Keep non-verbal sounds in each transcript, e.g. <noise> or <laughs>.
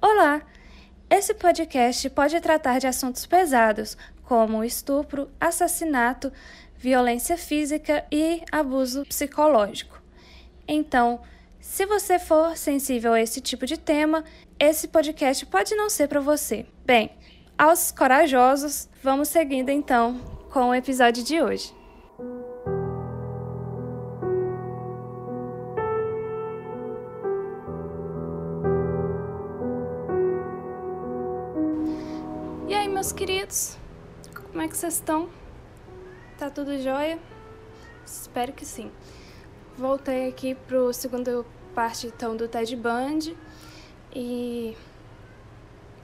Olá! Esse podcast pode tratar de assuntos pesados, como estupro, assassinato, violência física e abuso psicológico. Então, se você for sensível a esse tipo de tema, esse podcast pode não ser para você. Bem, aos corajosos, vamos seguindo então com o episódio de hoje. Meus queridos? Como é que vocês estão? Tá tudo jóia? Espero que sim. Voltei aqui pro segundo parte então do TED Band e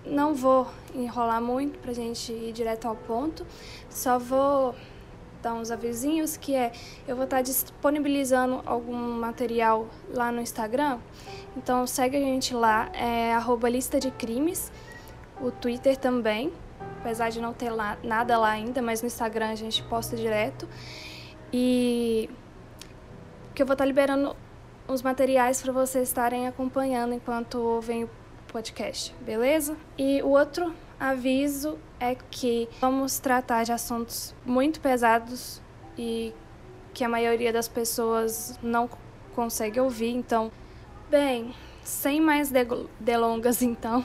não vou enrolar muito pra gente ir direto ao ponto, só vou dar uns avisinhos que é eu vou estar disponibilizando algum material lá no Instagram. Então segue a gente lá, é arroba lista de crimes, o Twitter também, apesar de não ter lá, nada lá ainda, mas no Instagram a gente posta direto. E que eu vou estar liberando os materiais para vocês estarem acompanhando enquanto ouvem o podcast, beleza? E o outro aviso é que vamos tratar de assuntos muito pesados e que a maioria das pessoas não consegue ouvir, então, bem, sem mais delongas <laughs> então,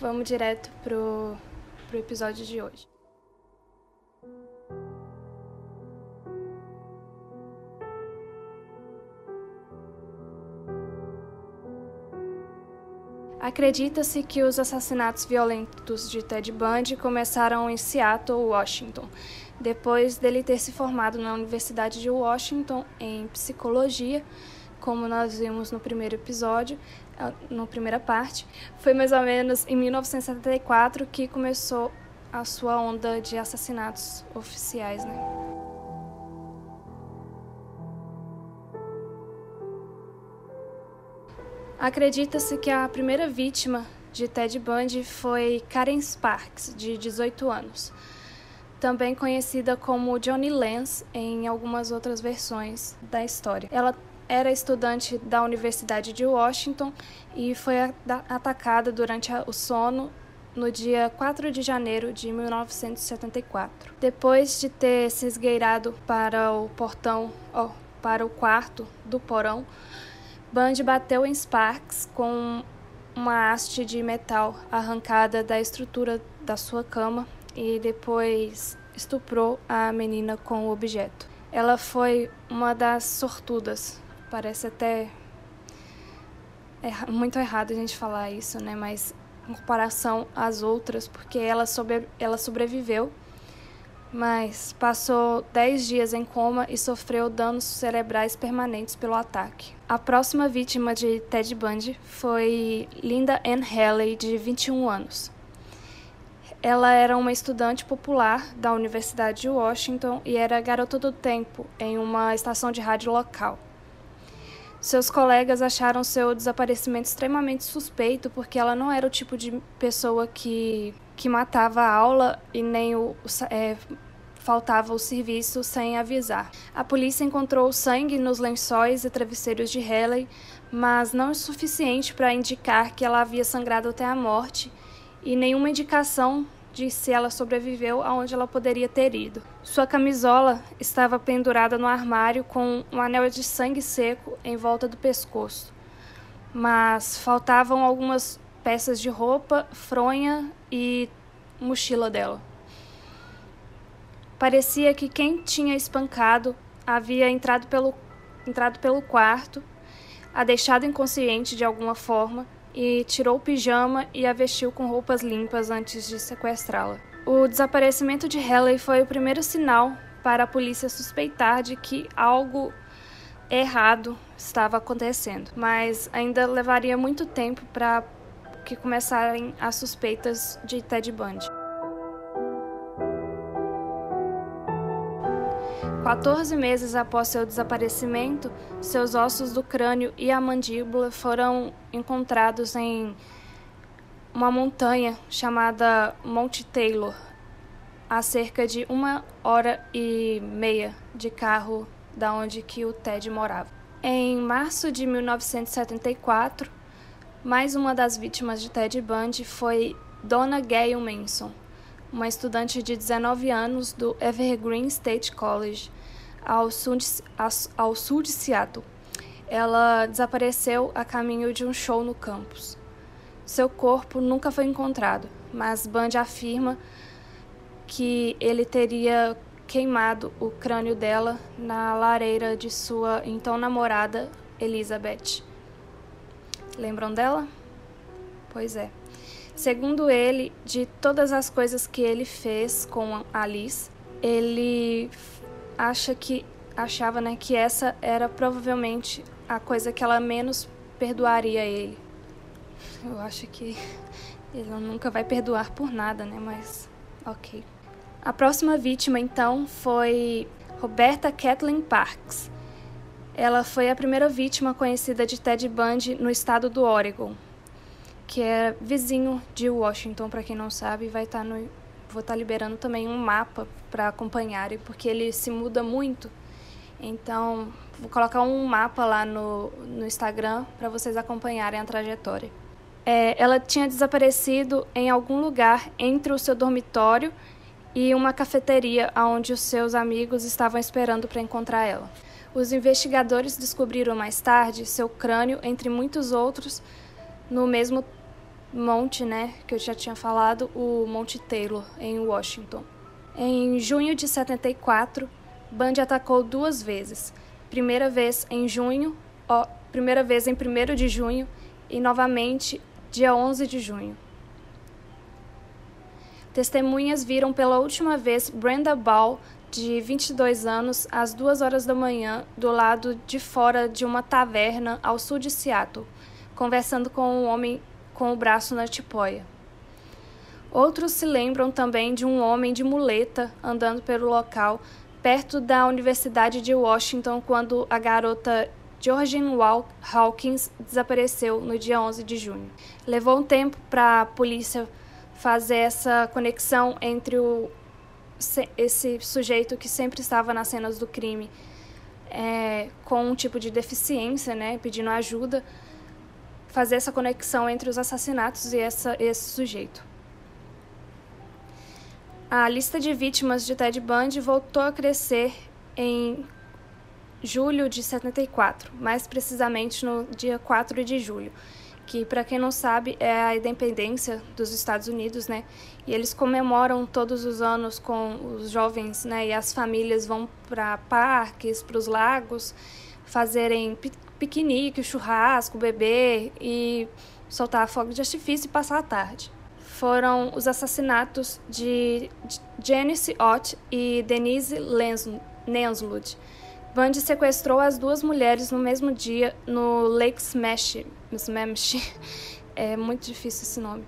vamos direto pro, pro episódio de hoje. Acredita-se que os assassinatos violentos de Ted Bundy começaram em Seattle, Washington, depois dele ter se formado na Universidade de Washington em psicologia, como nós vimos no primeiro episódio, ah, na primeira parte. Foi mais ou menos em 1974 que começou a sua onda de assassinatos oficiais, né? Acredita-se que a primeira vítima de Ted Bundy foi Karen Sparks, de 18 anos, também conhecida como Johnny Lance em algumas outras versões da história. Ela era estudante da Universidade de Washington e foi atacada durante o sono no dia 4 de janeiro de 1974. Depois de ter se esgueirado para o portão, para o quarto do porão, Band bateu em Sparks com uma haste de metal arrancada da estrutura da sua cama e depois estuprou a menina com o objeto. Ela foi uma das sortudas. Parece até é muito errado a gente falar isso, né? Mas em comparação às outras, porque ela, sobre, ela sobreviveu mas passou 10 dias em coma e sofreu danos cerebrais permanentes pelo ataque. A próxima vítima de Ted Bundy foi Linda Ann Haley, de 21 anos. Ela era uma estudante popular da Universidade de Washington e era garota do tempo em uma estação de rádio local. Seus colegas acharam seu desaparecimento extremamente suspeito porque ela não era o tipo de pessoa que que matava a aula e nem o, é, faltava o serviço sem avisar. A polícia encontrou sangue nos lençóis e travesseiros de Haley, mas não o suficiente para indicar que ela havia sangrado até a morte e nenhuma indicação de se ela sobreviveu aonde ela poderia ter ido. Sua camisola estava pendurada no armário com um anel de sangue seco em volta do pescoço, mas faltavam algumas peças de roupa, fronha e mochila dela. Parecia que quem tinha espancado havia entrado pelo, entrado pelo quarto, a deixado inconsciente de alguma forma e tirou o pijama e a vestiu com roupas limpas antes de sequestrá-la. O desaparecimento de Haley foi o primeiro sinal para a polícia suspeitar de que algo errado estava acontecendo, mas ainda levaria muito tempo para que começarem as suspeitas de Ted Bundy. 14 meses após seu desaparecimento, seus ossos do crânio e a mandíbula foram encontrados em uma montanha chamada Monte Taylor, a cerca de uma hora e meia de carro da onde que o Ted morava. Em março de 1974, Mais uma das vítimas de Ted Bundy foi Donna Gail Manson, uma estudante de 19 anos do Evergreen State College, ao sul de, ao sul de Seattle. Ela desapareceu a caminho de um show no campus. Seu corpo nunca foi encontrado, mas Bundy afirma que ele teria queimado o crânio dela na lareira de sua então namorada Elizabeth. Lembram dela? Pois é. Segundo ele, de todas as coisas que ele fez com Alice, ele acha que achava, né, que essa era provavelmente a coisa que ela menos perdoaria ele. Eu acho que ele nunca vai perdoar por nada, né, mas OK. A próxima vítima, então, foi Roberta Kathleen Parks. Ela foi a primeira vítima conhecida de Ted Bundy no estado do Oregon, que é vizinho de Washington, para quem não sabe, vai estar tá no vou estar tá liberando também um mapa para acompanharem, porque ele se muda muito. Então, vou colocar um mapa lá no, no Instagram para vocês acompanharem a trajetória. É, ela tinha desaparecido em algum lugar entre o seu dormitório e uma cafeteria onde os seus amigos estavam esperando para encontrar ela. Os investigadores descobriram mais tarde seu crânio, entre muitos outros, no mesmo monte, né, que eu já tinha falado, o Monte Taylor, em Washington. Em junho de 74, Bundy atacou duas vezes. Primeira vez em junho, ó, primeira vez em 1 de junho e novamente dia 11 de junho. Testemunhas viram pela última vez Brenda Ball, de 22 anos, às duas horas da manhã, do lado de fora de uma taverna ao sul de Seattle, conversando com um homem com o braço na tipóia. Outros se lembram também de um homem de muleta andando pelo local, perto da Universidade de Washington, quando a garota Georgine Hawkins desapareceu no dia 11 de junho. Levou um tempo para a polícia fazer essa conexão entre o, esse sujeito que sempre estava nas cenas do crime é, com um tipo de deficiência, né, pedindo ajuda, fazer essa conexão entre os assassinatos e essa, esse sujeito. A lista de vítimas de Ted Bundy voltou a crescer em julho de 74, mais precisamente no dia 4 de julho que para quem não sabe é a independência dos Estados Unidos, né? E eles comemoram todos os anos com os jovens, né? E as famílias vão para parques, para os lagos, fazerem piquenique, churrasco, beber e soltar fogo de artifício e passar a tarde. Foram os assassinatos de Janice Ott e Denise Lenslud. Bundy sequestrou as duas mulheres no mesmo dia no Lake Smash, Smamshi, <laughs> é muito difícil esse nome,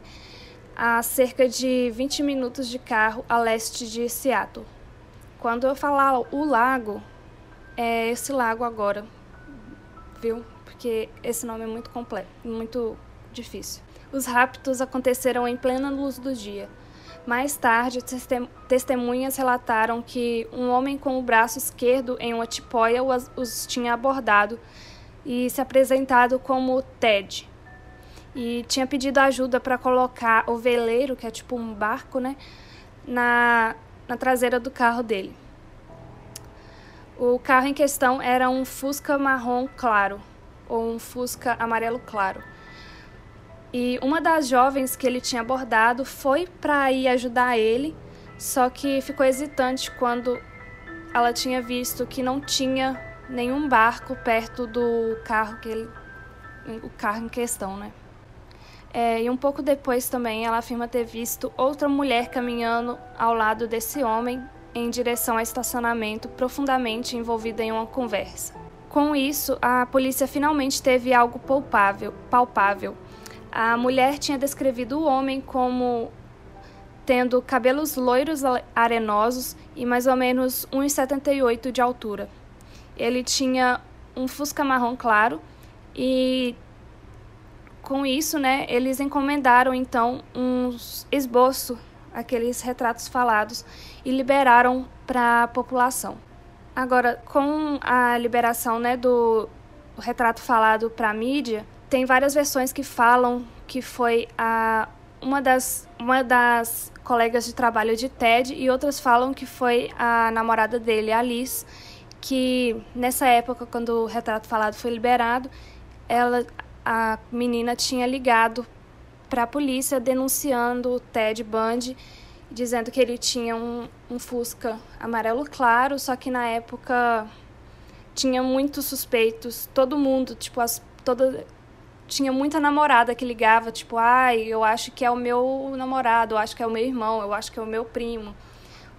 a cerca de 20 minutos de carro a leste de Seattle. Quando eu falar o lago, é esse lago agora, viu? Porque esse nome é muito completo, muito difícil. Os raptos aconteceram em plena luz do dia. Mais tarde, testemunhas relataram que um homem com o braço esquerdo em uma tipóia os tinha abordado e se apresentado como Ted. E tinha pedido ajuda para colocar o veleiro, que é tipo um barco, né, na, na traseira do carro dele. O carro em questão era um Fusca marrom claro, ou um Fusca amarelo claro. E uma das jovens que ele tinha abordado foi para ir ajudar ele, só que ficou hesitante quando ela tinha visto que não tinha nenhum barco perto do carro que ele, o carro em questão, né? É, e um pouco depois também ela afirma ter visto outra mulher caminhando ao lado desse homem em direção ao estacionamento, profundamente envolvida em uma conversa. Com isso, a polícia finalmente teve algo palpável. palpável. A mulher tinha descrevido o homem como tendo cabelos loiros arenosos e mais ou menos 1,78 de altura. Ele tinha um fusca marrom claro e com isso, né, eles encomendaram então um esboço, aqueles retratos falados e liberaram para a população. Agora, com a liberação, né, do retrato falado para a mídia, tem várias versões que falam que foi a uma das, uma das colegas de trabalho de Ted e outras falam que foi a namorada dele, Alice, que nessa época, quando o retrato falado foi liberado, ela, a menina tinha ligado para a polícia denunciando o Ted Bundy, dizendo que ele tinha um, um Fusca amarelo claro, só que na época tinha muitos suspeitos, todo mundo, tipo, as, toda, tinha muita namorada que ligava, tipo, ai, eu acho que é o meu namorado, eu acho que é o meu irmão, eu acho que é o meu primo.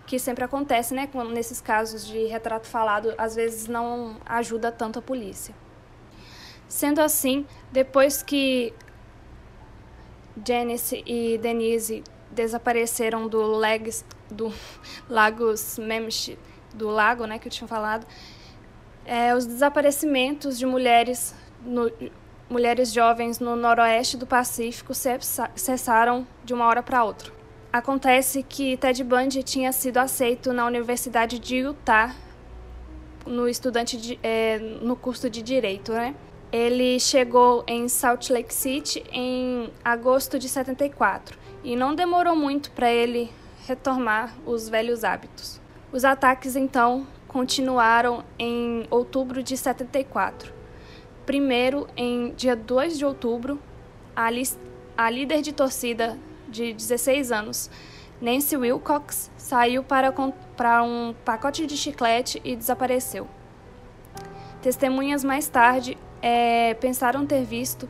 O que sempre acontece, né, quando, nesses casos de retrato falado, às vezes não ajuda tanto a polícia. Sendo assim, depois que Janice e Denise desapareceram do, Legs, do <laughs> Lagos Memchi, do lago, né, que eu tinha falado, é, os desaparecimentos de mulheres no, mulheres jovens no noroeste do Pacífico cessaram de uma hora para outra. Acontece que Ted Bundy tinha sido aceito na Universidade de Utah no estudante de, é, no curso de direito, né? Ele chegou em Salt Lake City em agosto de 74 e não demorou muito para ele retomar os velhos hábitos. Os ataques então continuaram em outubro de 74 Primeiro, em dia 2 de outubro, a, a líder de torcida de 16 anos, Nancy Wilcox, saiu para comprar um pacote de chiclete e desapareceu. Testemunhas mais tarde é, pensaram ter visto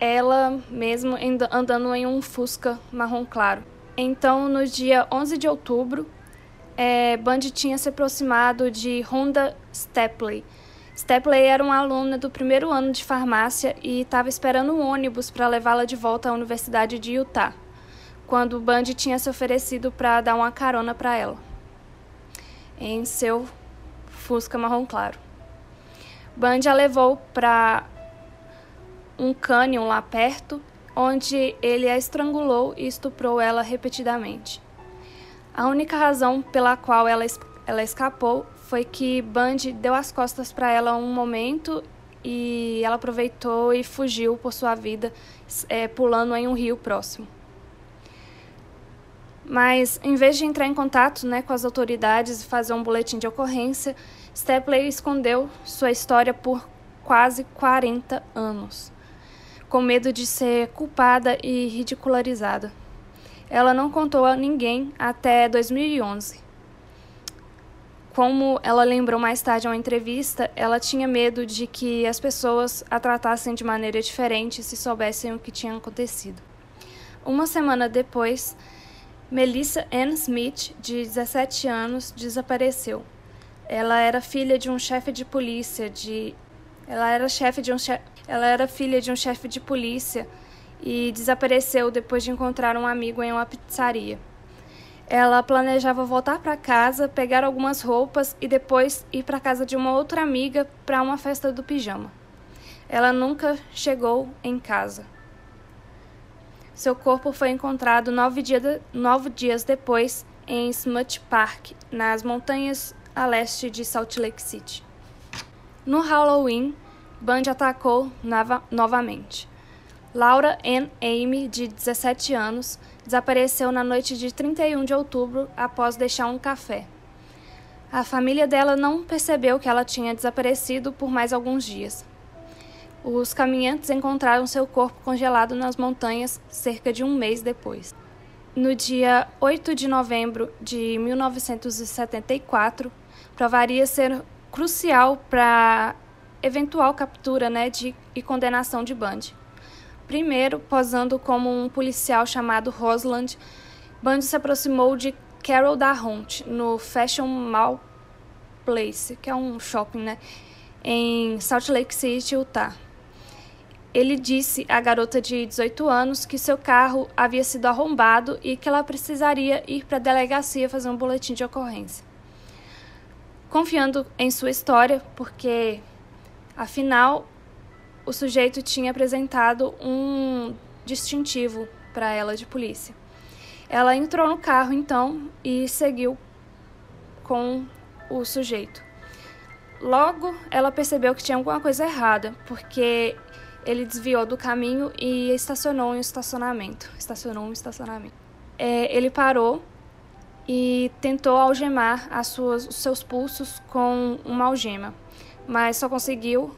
ela mesmo andando em um Fusca marrom claro. Então, no dia 11 de outubro, é, Bundy tinha se aproximado de Honda Stepley, Stepley era uma aluna do primeiro ano de farmácia e estava esperando um ônibus para levá-la de volta à Universidade de Utah, quando Bundy tinha se oferecido para dar uma carona para ela, em seu Fusca marrom claro. Bundy a levou para um cânion lá perto, onde ele a estrangulou e estuprou ela repetidamente. A única razão pela qual ela, ela escapou foi que Bundy deu as costas para ela um momento e ela aproveitou e fugiu por sua vida, é, pulando em um rio próximo. Mas, em vez de entrar em contato né, com as autoridades e fazer um boletim de ocorrência, Stepley escondeu sua história por quase 40 anos, com medo de ser culpada e ridicularizada. Ela não contou a ninguém até 2011, como ela lembrou mais tarde em uma entrevista, ela tinha medo de que as pessoas a tratassem de maneira diferente se soubessem o que tinha acontecido. Uma semana depois, Melissa Ann Smith, de 17 anos, desapareceu. Ela era filha de um chefe de polícia de ela era chefe de um che... ela era filha de um chefe de polícia e desapareceu depois de encontrar um amigo em uma pizzaria. Ela planejava voltar para casa, pegar algumas roupas e depois ir para casa de uma outra amiga para uma festa do pijama. Ela nunca chegou em casa. Seu corpo foi encontrado nove, dia nove dias depois em Smut Park, nas montanhas a leste de Salt Lake City. No Halloween, Bundy atacou novamente. Laura Ann Amy, de 17 anos, desapareceu na noite de 31 de outubro após deixar um café. A família dela não percebeu que ela tinha desaparecido por mais alguns dias. Os caminhantes encontraram seu corpo congelado nas montanhas cerca de um mês depois. No dia 8 de novembro de 1974, provaria ser crucial para eventual captura né, de, e condenação de Bundy. Primeiro, posando como um policial chamado Rosland, Bundy se aproximou de Carol Darhont no Fashion Mall Place, que é um shopping, né, em Salt Lake City, Utah. Ele disse à garota de 18 anos que seu carro havia sido arrombado e que ela precisaria ir para a delegacia fazer um boletim de ocorrência. Confiando em sua história, porque afinal o sujeito tinha apresentado um distintivo para ela de polícia. Ela entrou no carro então e seguiu com o sujeito. Logo, ela percebeu que tinha alguma coisa errada, porque ele desviou do caminho e estacionou em um estacionamento. Estacionou um estacionamento. É, ele parou e tentou algemar as suas, os seus pulsos com uma algema, mas só conseguiu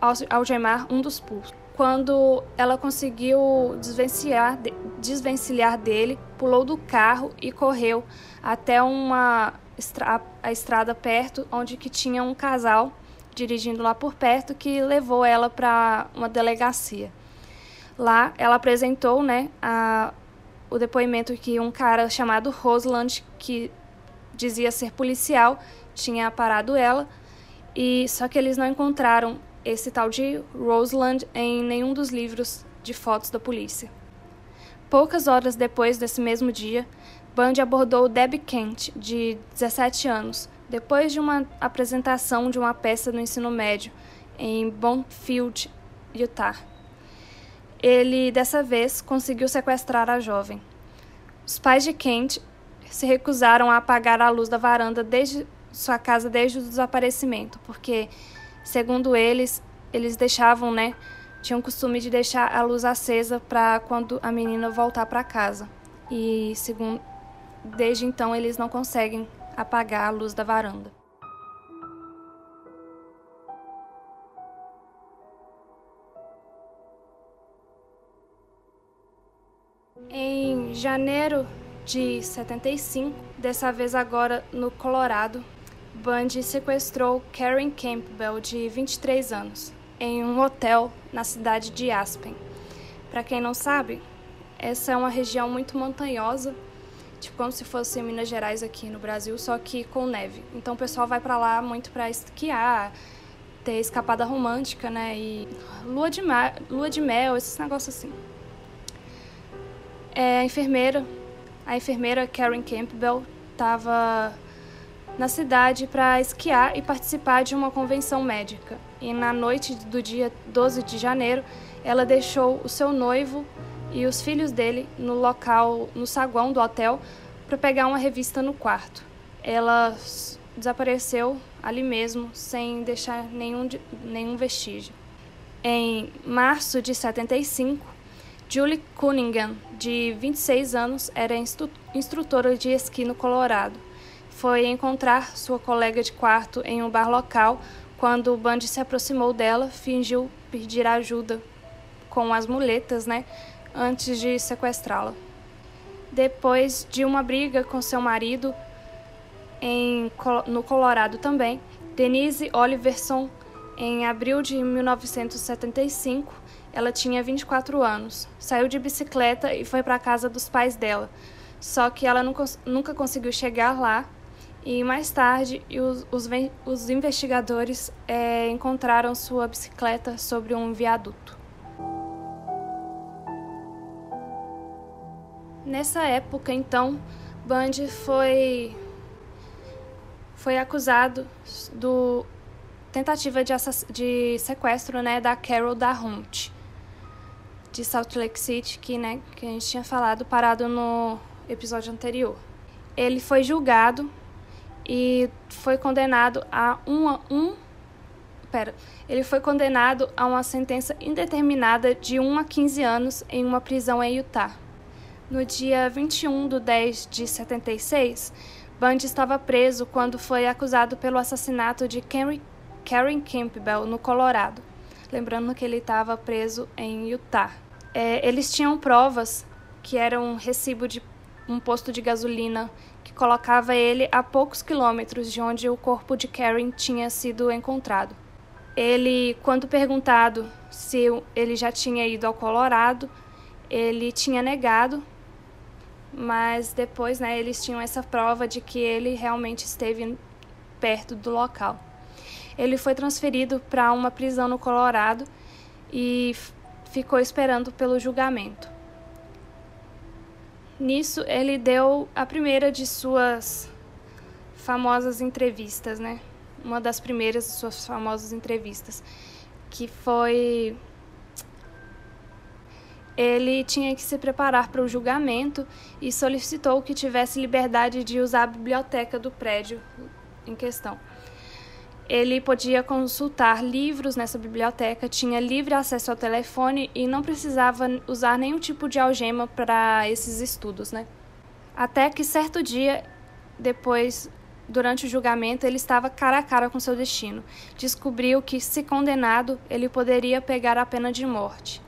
algemar um dos pulsos. Quando ela conseguiu desvencilhar, desvencilhar dele, pulou do carro e correu até uma a estrada perto, onde que tinha um casal dirigindo lá por perto que levou ela para uma delegacia. Lá ela apresentou, né, a, o depoimento que um cara chamado Rosland, que dizia ser policial, tinha parado ela, e só que eles não encontraram esse tal de Roseland em nenhum dos livros de fotos da polícia. Poucas horas depois desse mesmo dia, Bundy abordou Debbie Kent, de 17 anos, depois de uma apresentação de uma peça no ensino médio em Bonfield, Utah. Ele, dessa vez, conseguiu sequestrar a jovem. Os pais de Kent se recusaram a apagar a luz da varanda desde sua casa desde o desaparecimento, porque Segundo eles, eles deixavam, né? Tinham o costume de deixar a luz acesa para quando a menina voltar para casa. E segundo, desde então eles não conseguem apagar a luz da varanda. Em janeiro de 75, dessa vez agora no Colorado, Bundy sequestrou Karen Campbell, de 23 anos, em um hotel na cidade de Aspen. Para quem não sabe, essa é uma região muito montanhosa, tipo como se fosse Minas Gerais aqui no Brasil, só que com neve. Então o pessoal vai para lá muito para esquiar, ter escapada romântica, né? E lua de, mar, lua de mel, esses negócios assim. É, a enfermeira, a enfermeira Karen Campbell, estava na cidade para esquiar e participar de uma convenção médica. E na noite do dia 12 de janeiro, ela deixou o seu noivo e os filhos dele no local, no saguão do hotel, para pegar uma revista no quarto. Ela desapareceu ali mesmo, sem deixar nenhum, nenhum vestígio. Em março de 75, Julie Cunningham, de 26 anos, era instrutora de esqui no Colorado foi encontrar sua colega de quarto em um bar local. Quando o Bundy se aproximou dela, fingiu pedir ajuda com as muletas, né, antes de sequestrá-la. Depois de uma briga com seu marido em, no Colorado também, Denise Oliverson, em abril de 1975, ela tinha 24 anos. Saiu de bicicleta e foi para a casa dos pais dela. Só que ela nunca conseguiu chegar lá e mais tarde, os, os, os investigadores é, encontraram sua bicicleta sobre um viaduto. Nessa época, então, Bundy foi foi acusado do tentativa de, de sequestro, né, da Carol da Hunt de Salt Lake City, que, né, que a gente tinha falado parado no episódio anterior. Ele foi julgado e foi condenado a uma um pera, ele foi condenado a uma sentença indeterminada de 1 a 15 anos em uma prisão em Utah. No dia 21 de 10 de 76, Bundy estava preso quando foi acusado pelo assassinato de Karen Campbell, no Colorado. Lembrando que ele estava preso em Utah. É, eles tinham provas que era um recibo de um posto de gasolina que colocava ele a poucos quilômetros de onde o corpo de Karen tinha sido encontrado. Ele, quando perguntado se ele já tinha ido ao Colorado, ele tinha negado, mas depois né, eles tinham essa prova de que ele realmente esteve perto do local. Ele foi transferido para uma prisão no Colorado e ficou esperando pelo julgamento. Nisso, ele deu a primeira de suas famosas entrevistas, né? Uma das primeiras de suas famosas entrevistas, que foi ele tinha que se preparar para o julgamento e solicitou que tivesse liberdade de usar a biblioteca do prédio em questão. Ele podia consultar livros nessa biblioteca, tinha livre acesso ao telefone e não precisava usar nenhum tipo de algema para esses estudos, né? Até que certo dia, depois, durante o julgamento, ele estava cara a cara com seu destino. Descobriu que, se condenado, ele poderia pegar a pena de morte.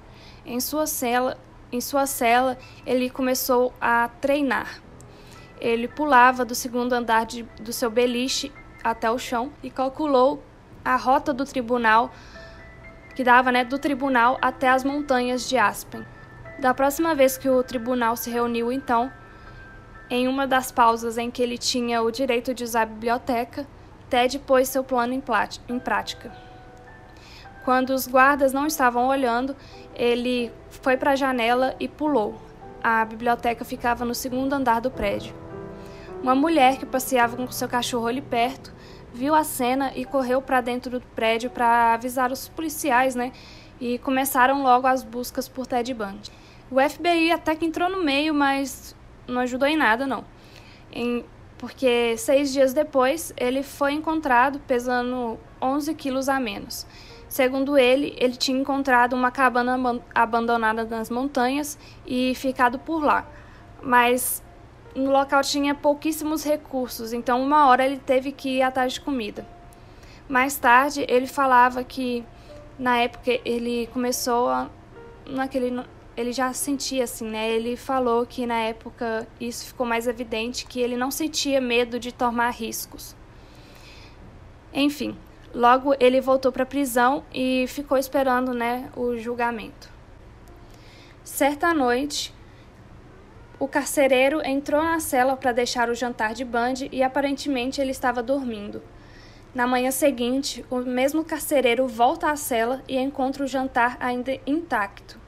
Em sua cela, em sua cela ele começou a treinar. Ele pulava do segundo andar de, do seu beliche até o chão e calculou a rota do tribunal que dava, né, do tribunal até as montanhas de Aspen. Da próxima vez que o tribunal se reuniu, então, em uma das pausas em que ele tinha o direito de usar a biblioteca, Ted pôs seu plano em, em prática. Quando os guardas não estavam olhando, ele foi para a janela e pulou. A biblioteca ficava no segundo andar do prédio. Uma mulher que passeava com seu cachorro ali perto viu a cena e correu para dentro do prédio para avisar os policiais, né? E começaram logo as buscas por Ted Bundy. O FBI até que entrou no meio, mas não ajudou em nada, não. Em, porque seis dias depois ele foi encontrado pesando 11 quilos a menos. Segundo ele, ele tinha encontrado uma cabana abandonada nas montanhas e ficado por lá. Mas no local tinha pouquíssimos recursos, então uma hora ele teve que ir atrás de comida. Mais tarde, ele falava que na época ele começou a naquele ele já sentia assim, né? Ele falou que na época isso ficou mais evidente que ele não sentia medo de tomar riscos. Enfim, logo ele voltou para a prisão e ficou esperando, né, o julgamento. Certa noite, o carcereiro entrou na cela para deixar o jantar de Band e aparentemente ele estava dormindo. Na manhã seguinte, o mesmo carcereiro volta à cela e encontra o jantar ainda intacto.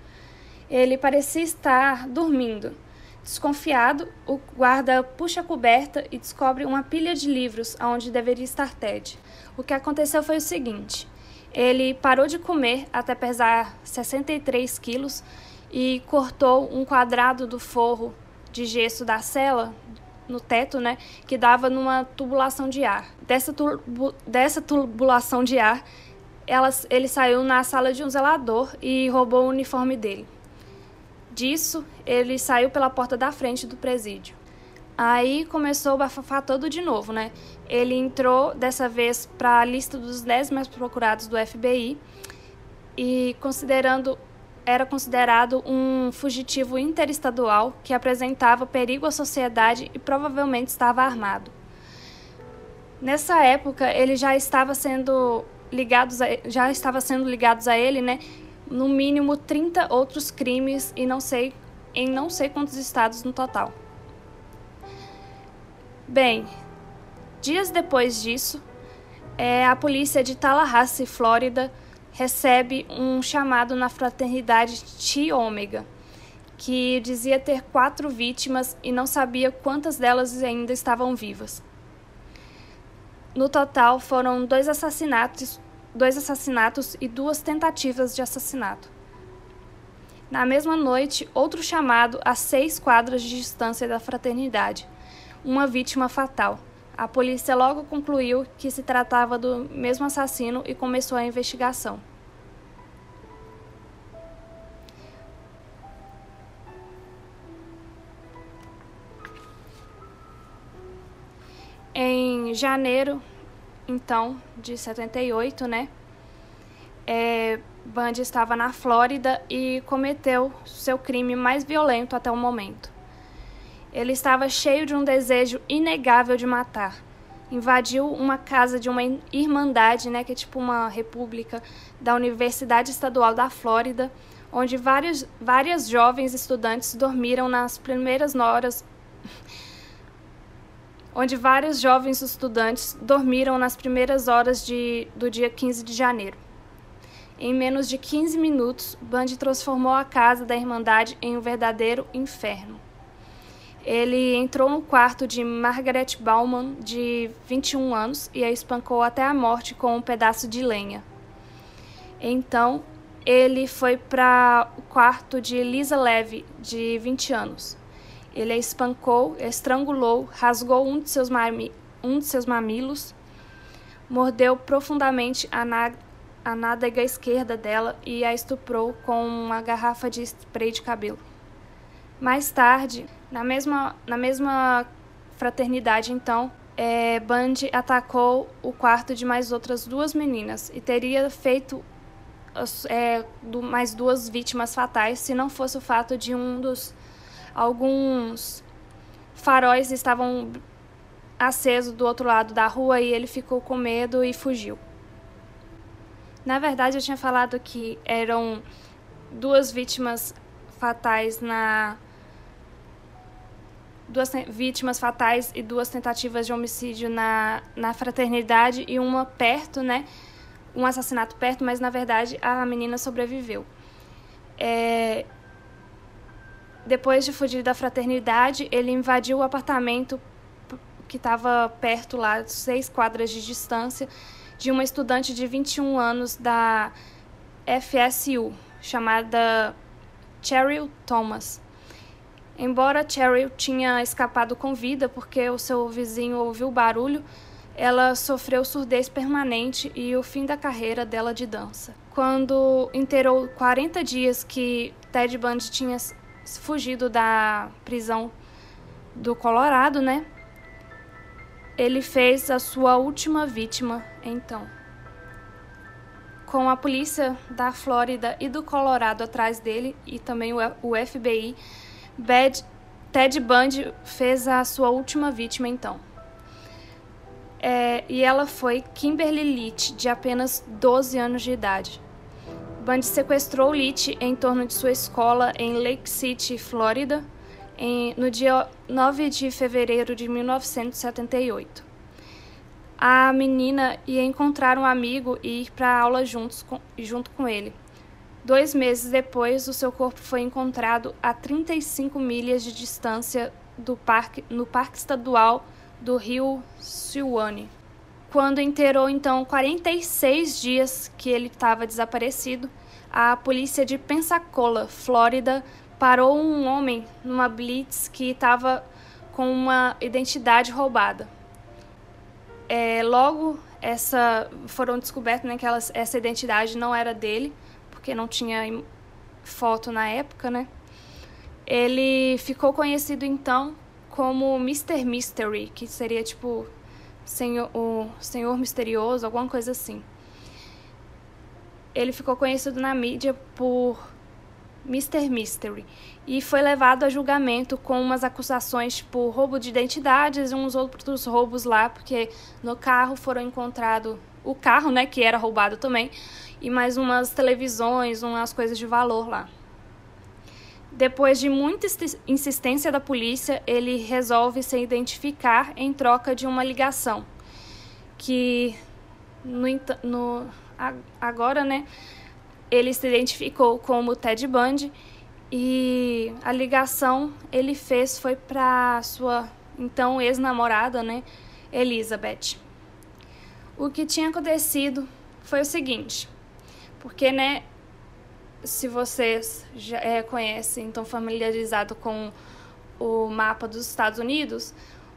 Ele parecia estar dormindo. Desconfiado, o guarda puxa a coberta e descobre uma pilha de livros onde deveria estar Ted. O que aconteceu foi o seguinte: ele parou de comer até pesar 63 quilos e cortou um quadrado do forro de gesso da cela no teto, né, que dava numa tubulação de ar. Dessa, tubu dessa tubulação de ar, elas, ele saiu na sala de um zelador e roubou o uniforme dele. Disso, ele saiu pela porta da frente do presídio. Aí começou o bafafá todo de novo, né? Ele entrou dessa vez para a lista dos 10 mais procurados do FBI e considerando era considerado um fugitivo interestadual que apresentava perigo à sociedade e provavelmente estava armado. Nessa época, ele já estava sendo ligados a, já estava sendo ligados a ele, né? No mínimo 30 outros crimes e não sei em não sei quantos estados no total. Bem, dias depois disso, é, a polícia de Tallahassee, Flórida, recebe um chamado na fraternidade Chi Ômega, que dizia ter quatro vítimas e não sabia quantas delas ainda estavam vivas. No total, foram dois assassinatos, dois assassinatos e duas tentativas de assassinato. Na mesma noite, outro chamado a seis quadras de distância da fraternidade, uma vítima fatal. A polícia logo concluiu que se tratava do mesmo assassino e começou a investigação. Em janeiro, então, de 78, né? É, Bundy estava na Flórida e cometeu seu crime mais violento até o momento. Ele estava cheio de um desejo inegável de matar. Invadiu uma casa de uma irmandade, né, que é tipo uma república da Universidade Estadual da Flórida, onde várias, várias jovens estudantes dormiram nas primeiras horas <laughs> onde vários jovens estudantes dormiram nas primeiras horas de, do dia 15 de janeiro. Em menos de 15 minutos, Bundy transformou a casa da Irmandade em um verdadeiro inferno. Ele entrou no quarto de Margaret Bauman, de 21 anos, e a espancou até a morte com um pedaço de lenha. Então, ele foi para o quarto de Lisa Levy, de 20 anos. Ele a espancou, estrangulou, rasgou um de seus, um de seus mamilos, mordeu profundamente a, a nádega esquerda dela e a estuprou com uma garrafa de spray de cabelo. Mais tarde, na mesma, na mesma fraternidade, então, é, Bundy atacou o quarto de mais outras duas meninas e teria feito é, do, mais duas vítimas fatais se não fosse o fato de um dos alguns faróis estavam acesos do outro lado da rua e ele ficou com medo e fugiu. Na verdade, eu tinha falado que eram duas vítimas fatais na duas vítimas fatais e duas tentativas de homicídio na, na fraternidade e uma perto, né? Um assassinato perto, mas na verdade a menina sobreviveu. É... Depois de fugir da fraternidade, ele invadiu o apartamento que estava perto lá, seis quadras de distância, de uma estudante de 21 anos da FSU, chamada Cheryl Thomas. Embora Cheryl tinha escapado com vida porque o seu vizinho ouviu o barulho, ela sofreu surdez permanente e o fim da carreira dela de dança. Quando inteirou 40 dias que Ted Bundy tinha fugido da prisão do Colorado, né? ele fez a sua última vítima, então. Com a polícia da Flórida e do Colorado atrás dele, e também o FBI, Bad, Ted Bundy fez a sua última vítima, então. É, e ela foi Kimberly Leach, de apenas 12 anos de idade. Bundy sequestrou Leach em torno de sua escola em Lake City, Flórida, em, no dia 9 de fevereiro de 1978. A menina ia encontrar um amigo e ir para aula juntos com, junto com ele. Dois meses depois, o seu corpo foi encontrado a 35 milhas de distância do parque, no Parque Estadual do Rio Suwannee. Quando inteirou então 46 dias que ele estava desaparecido, a polícia de Pensacola, Flórida, parou um homem numa blitz que estava com uma identidade roubada. É, logo, essa foram descobertos né, que elas, essa identidade não era dele, porque não tinha foto na época, né? Ele ficou conhecido então como Mr. Mystery, que seria tipo senhor, o Senhor Misterioso, alguma coisa assim. Ele ficou conhecido na mídia por Mr. Mystery e foi levado a julgamento com umas acusações por roubo de identidades e uns outros roubos lá, porque no carro foram encontrado o carro, né, que era roubado também, e mais umas televisões, umas coisas de valor lá. Depois de muita insistência da polícia, ele resolve se identificar em troca de uma ligação, que no, no agora, né, ele se identificou como Ted Bundy e a ligação ele fez foi para sua então ex-namorada, né, Elizabeth. O que tinha acontecido foi o seguinte, porque né, se vocês já é, conhecem, estão familiarizados com o mapa dos Estados Unidos,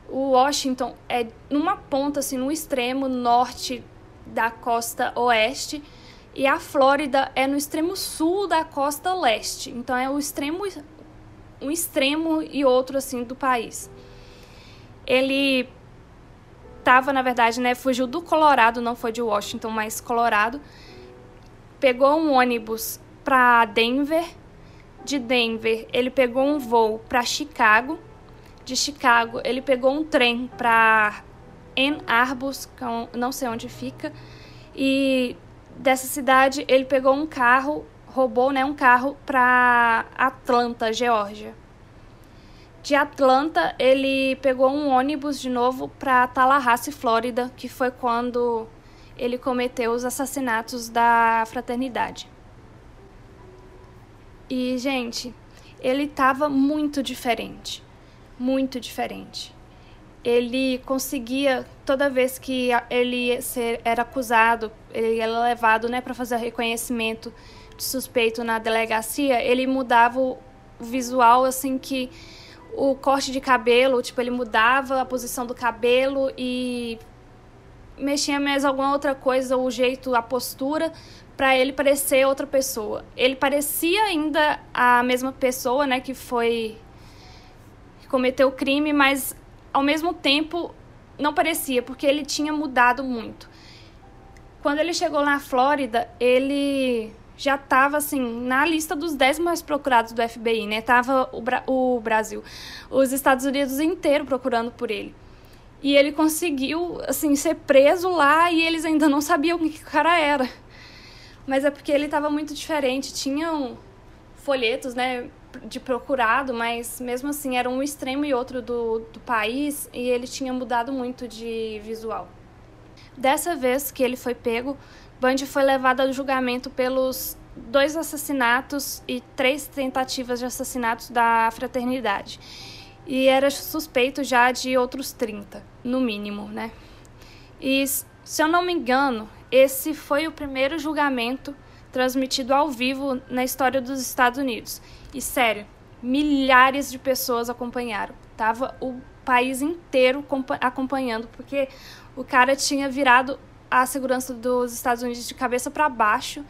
o Washington é numa ponta assim no extremo norte da costa oeste e a Flórida é no extremo sul da costa leste. Então é o extremo um extremo e outro assim do país. Ele estava, na verdade, né, fugiu do Colorado, não foi de Washington, mas Colorado. Pegou um ônibus para Denver. De Denver, ele pegou um voo para Chicago. De Chicago, ele pegou um trem para Ann Arbor, que não sei onde fica, e dessa cidade, ele pegou um carro, roubou né, um carro para Atlanta, Geórgia. De Atlanta, ele pegou um ônibus de novo para Tallahassee, Flórida, que foi quando ele cometeu os assassinatos da fraternidade. E, gente, ele estava muito diferente. Muito diferente ele conseguia toda vez que ele era acusado, ele era levado, né, para fazer o reconhecimento de suspeito na delegacia, ele mudava o visual assim que o corte de cabelo, tipo, ele mudava a posição do cabelo e mexia mais alguma outra coisa, o jeito, a postura, para ele parecer outra pessoa. Ele parecia ainda a mesma pessoa, né, que foi que cometeu o crime, mas ao mesmo tempo não parecia, porque ele tinha mudado muito. Quando ele chegou na Flórida, ele já estava assim na lista dos 10 mais procurados do FBI, né? Tava o, Bra o Brasil, os Estados Unidos inteiro procurando por ele. E ele conseguiu assim ser preso lá e eles ainda não sabiam o que o cara era. Mas é porque ele estava muito diferente, tinham folhetos, né, de procurado, mas mesmo assim era um extremo e outro do, do país e ele tinha mudado muito de visual. Dessa vez que ele foi pego, Bundy foi levado ao julgamento pelos dois assassinatos e três tentativas de assassinatos da fraternidade. E era suspeito já de outros 30, no mínimo, né? E, se eu não me engano, esse foi o primeiro julgamento transmitido ao vivo na história dos Estados Unidos. E sério, milhares de pessoas acompanharam. Tava o país inteiro acompanhando, porque o cara tinha virado a segurança dos Estados Unidos de cabeça para baixo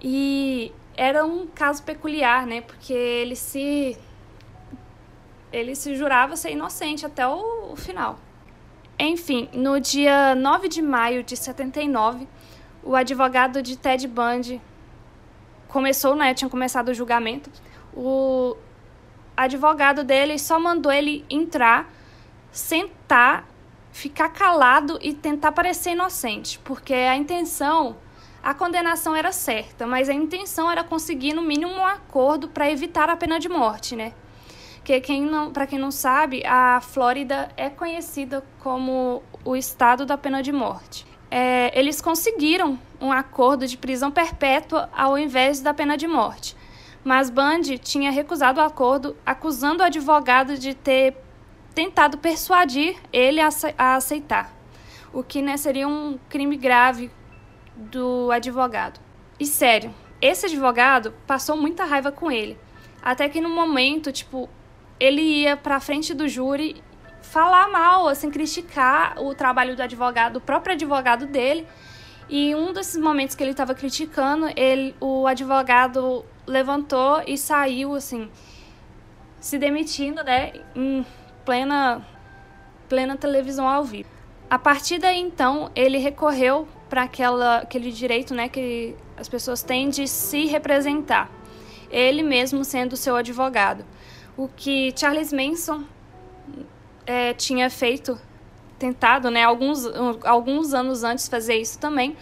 e era um caso peculiar, né? Porque ele se ele se jurava ser inocente até o, final. Enfim, no dia 9 de maio de 79, o advogado de Ted Bundy começou, né, tinha começado o julgamento. O advogado dele só mandou ele entrar, sentar, ficar calado e tentar parecer inocente, porque a intenção, a condenação era certa, mas a intenção era conseguir no mínimo um acordo para evitar a pena de morte, né? Que quem não, para quem não sabe, a Flórida é conhecida como o estado da pena de morte é, eles conseguiram um acordo de prisão perpétua ao invés da pena de morte. Mas Bundy tinha recusado o acordo, acusando o advogado de ter tentado persuadir ele a aceitar, o que né, seria um crime grave do advogado. E sério, esse advogado passou muita raiva com ele, até que no momento, tipo, ele ia para frente do júri falar mal, assim, criticar o trabalho do advogado, o próprio advogado dele. E um desses momentos que ele estava criticando, ele, o advogado levantou e saiu, assim, se demitindo, né, em plena, plena televisão ao vivo. A partir daí, então, ele recorreu para aquele direito, né, que as pessoas têm de se representar, ele mesmo sendo seu advogado. O que Charles Manson é, tinha feito, tentado, né, alguns, alguns anos antes fazer isso também,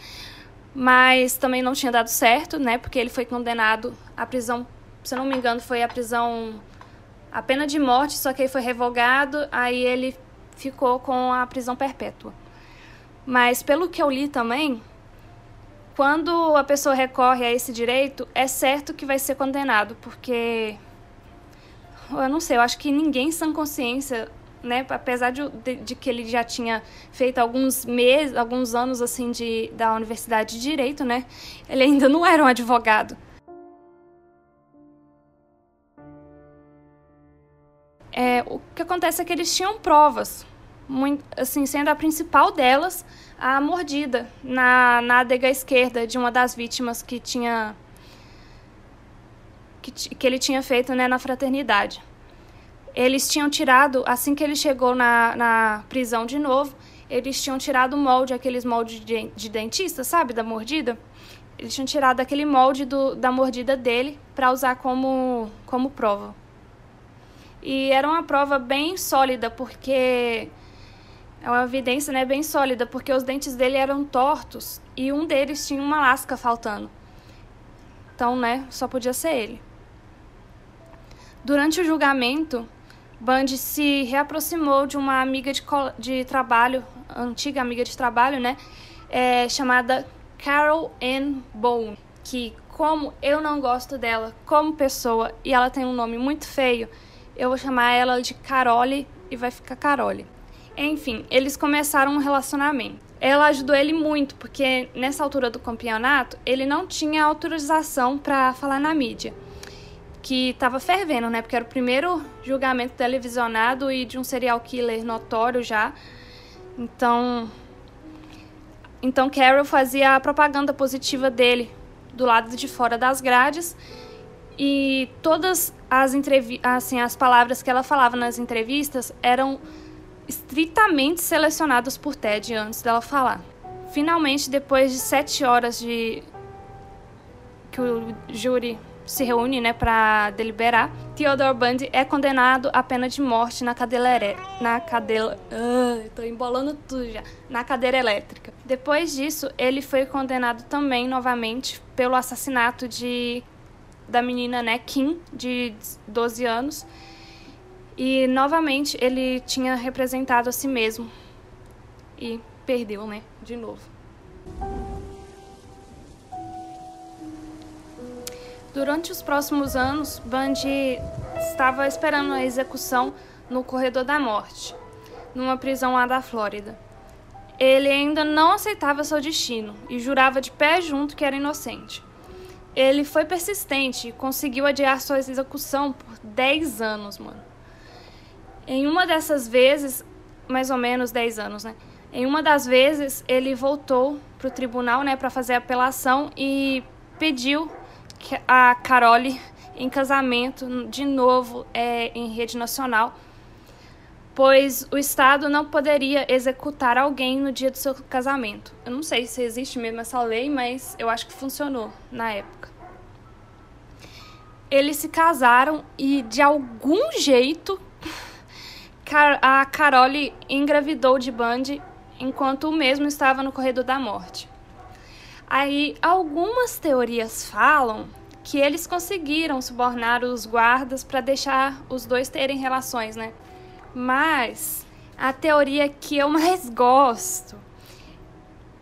mas também não tinha dado certo, né, porque ele foi condenado à prisão, se eu não me engano, foi a prisão, a pena de morte, só que aí foi revogado, aí ele ficou com a prisão perpétua. Mas pelo que eu li também, quando a pessoa recorre a esse direito, é certo que vai ser condenado, porque eu não sei, eu acho que ninguém sem consciência né, apesar de, de, de, que ele já tinha feito alguns meses, alguns anos assim de da Universidade de Direito, né, ele ainda não era um advogado. É, o que acontece é que eles tinham provas, muito, assim, sendo a principal delas a mordida na nádega esquerda de uma das vítimas que tinha que, que ele tinha feito né, na fraternidade eles tinham tirado, assim que ele chegou na, na prisão de novo, eles tinham tirado o molde, aqueles moldes de, de dentista, sabe, da mordida? Eles tinham tirado aquele molde do, da mordida dele para usar como, como prova. E era uma prova bem sólida, porque. É uma evidência né, bem sólida, porque os dentes dele eram tortos e um deles tinha uma lasca faltando. Então, né, só podia ser ele. Durante o julgamento, Bundy se reaproximou de uma amiga de, de trabalho, antiga amiga de trabalho, né? É, chamada Carol Ann Bone, que como eu não gosto dela como pessoa e ela tem um nome muito feio, eu vou chamar ela de Carole e vai ficar Carole. Enfim, eles começaram um relacionamento. Ela ajudou ele muito, porque nessa altura do campeonato, ele não tinha autorização para falar na mídia que estava fervendo, né? Porque era o primeiro julgamento televisionado e de um serial killer notório já. Então, Então Carol fazia a propaganda positiva dele do lado de fora das grades e todas as assim as palavras que ela falava nas entrevistas eram estritamente selecionadas por Ted antes dela falar. Finalmente, depois de sete horas de que o júri se reúne né, para deliberar, Theodore Bundy é condenado à pena de morte na cadeira. Na cadeira. Uh, tô embolando tudo já. Na cadeira elétrica. Depois disso, ele foi condenado também novamente pelo assassinato de da menina né, Kim, de 12 anos. E novamente ele tinha representado a si mesmo. E perdeu, né? De novo. Durante os próximos anos, Bundy estava esperando a execução no corredor da morte, numa prisão lá da Flórida. Ele ainda não aceitava seu destino e jurava de pé junto que era inocente. Ele foi persistente e conseguiu adiar sua execução por 10 anos, mano. Em uma dessas vezes, mais ou menos 10 anos, né? Em uma das vezes, ele voltou pro tribunal, né, para fazer apelação e pediu a Carole em casamento de novo é, em rede nacional, pois o Estado não poderia executar alguém no dia do seu casamento. Eu não sei se existe mesmo essa lei, mas eu acho que funcionou na época. Eles se casaram e de algum jeito <laughs> a Carole engravidou de Bundy enquanto o mesmo estava no corredor da morte. Aí algumas teorias falam que eles conseguiram subornar os guardas para deixar os dois terem relações, né? Mas a teoria que eu mais gosto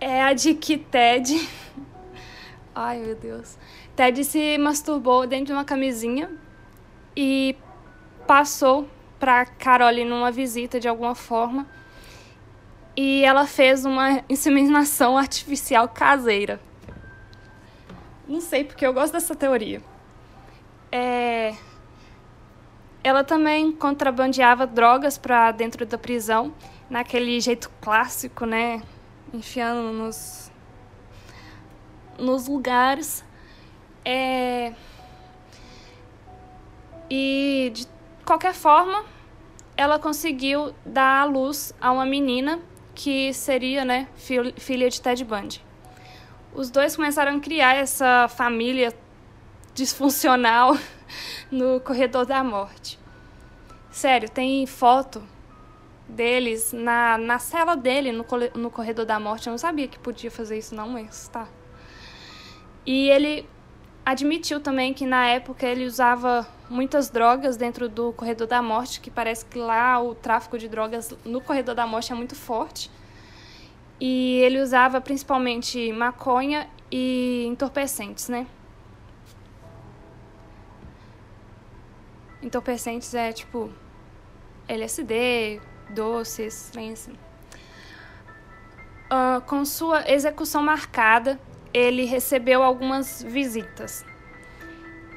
é a de que Ted. <laughs> Ai, meu Deus. Ted se masturbou dentro de uma camisinha e passou para Carole numa visita de alguma forma e ela fez uma inseminação artificial caseira. Não sei porque eu gosto dessa teoria. É... Ela também contrabandeava drogas para dentro da prisão, naquele jeito clássico, né? Enfiando nos, nos lugares. É... E de qualquer forma, ela conseguiu dar à luz a uma menina que seria, né, filha de Ted Bundy. Os dois começaram a criar essa família disfuncional <laughs> no corredor da morte. Sério, tem foto deles na, na cela dele, no, no corredor da morte. Eu não sabia que podia fazer isso, não, mas tá. E ele admitiu também que na época ele usava muitas drogas dentro do corredor da morte, que parece que lá o tráfico de drogas no corredor da morte é muito forte. E ele usava principalmente maconha e entorpecentes, né? Entorpecentes é tipo LSD, doces, trem assim. Uh, com sua execução marcada, ele recebeu algumas visitas.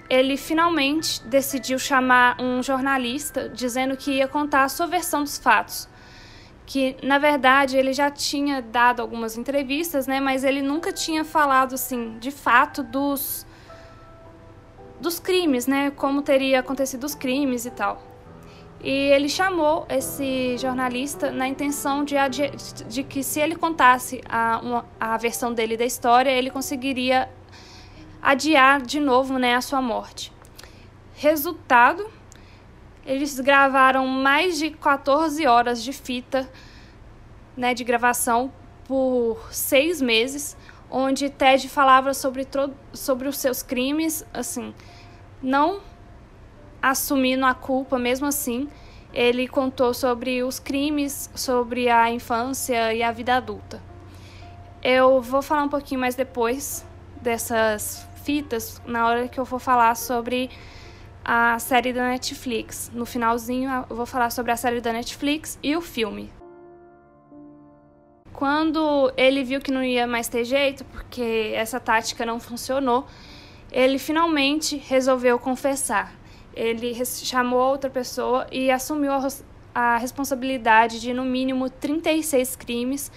Ele finalmente decidiu chamar um jornalista dizendo que ia contar a sua versão dos fatos. Que, na verdade, ele já tinha dado algumas entrevistas, né, mas ele nunca tinha falado, assim, de fato dos, dos crimes, né, como teria acontecido os crimes e tal. E ele chamou esse jornalista na intenção de, de que, se ele contasse a, uma, a versão dele da história, ele conseguiria adiar de novo né, a sua morte. Resultado: eles gravaram mais de 14 horas de fita né, de gravação por seis meses, onde Ted falava sobre, sobre os seus crimes, assim, não assumindo a culpa mesmo assim. Ele contou sobre os crimes, sobre a infância e a vida adulta. Eu vou falar um pouquinho mais depois dessas fitas, na hora que eu for falar sobre a série da Netflix. No finalzinho, eu vou falar sobre a série da Netflix e o filme. Quando ele viu que não ia mais ter jeito, porque essa tática não funcionou, ele finalmente resolveu confessar ele chamou outra pessoa e assumiu a, a responsabilidade de, no mínimo, 36 crimes,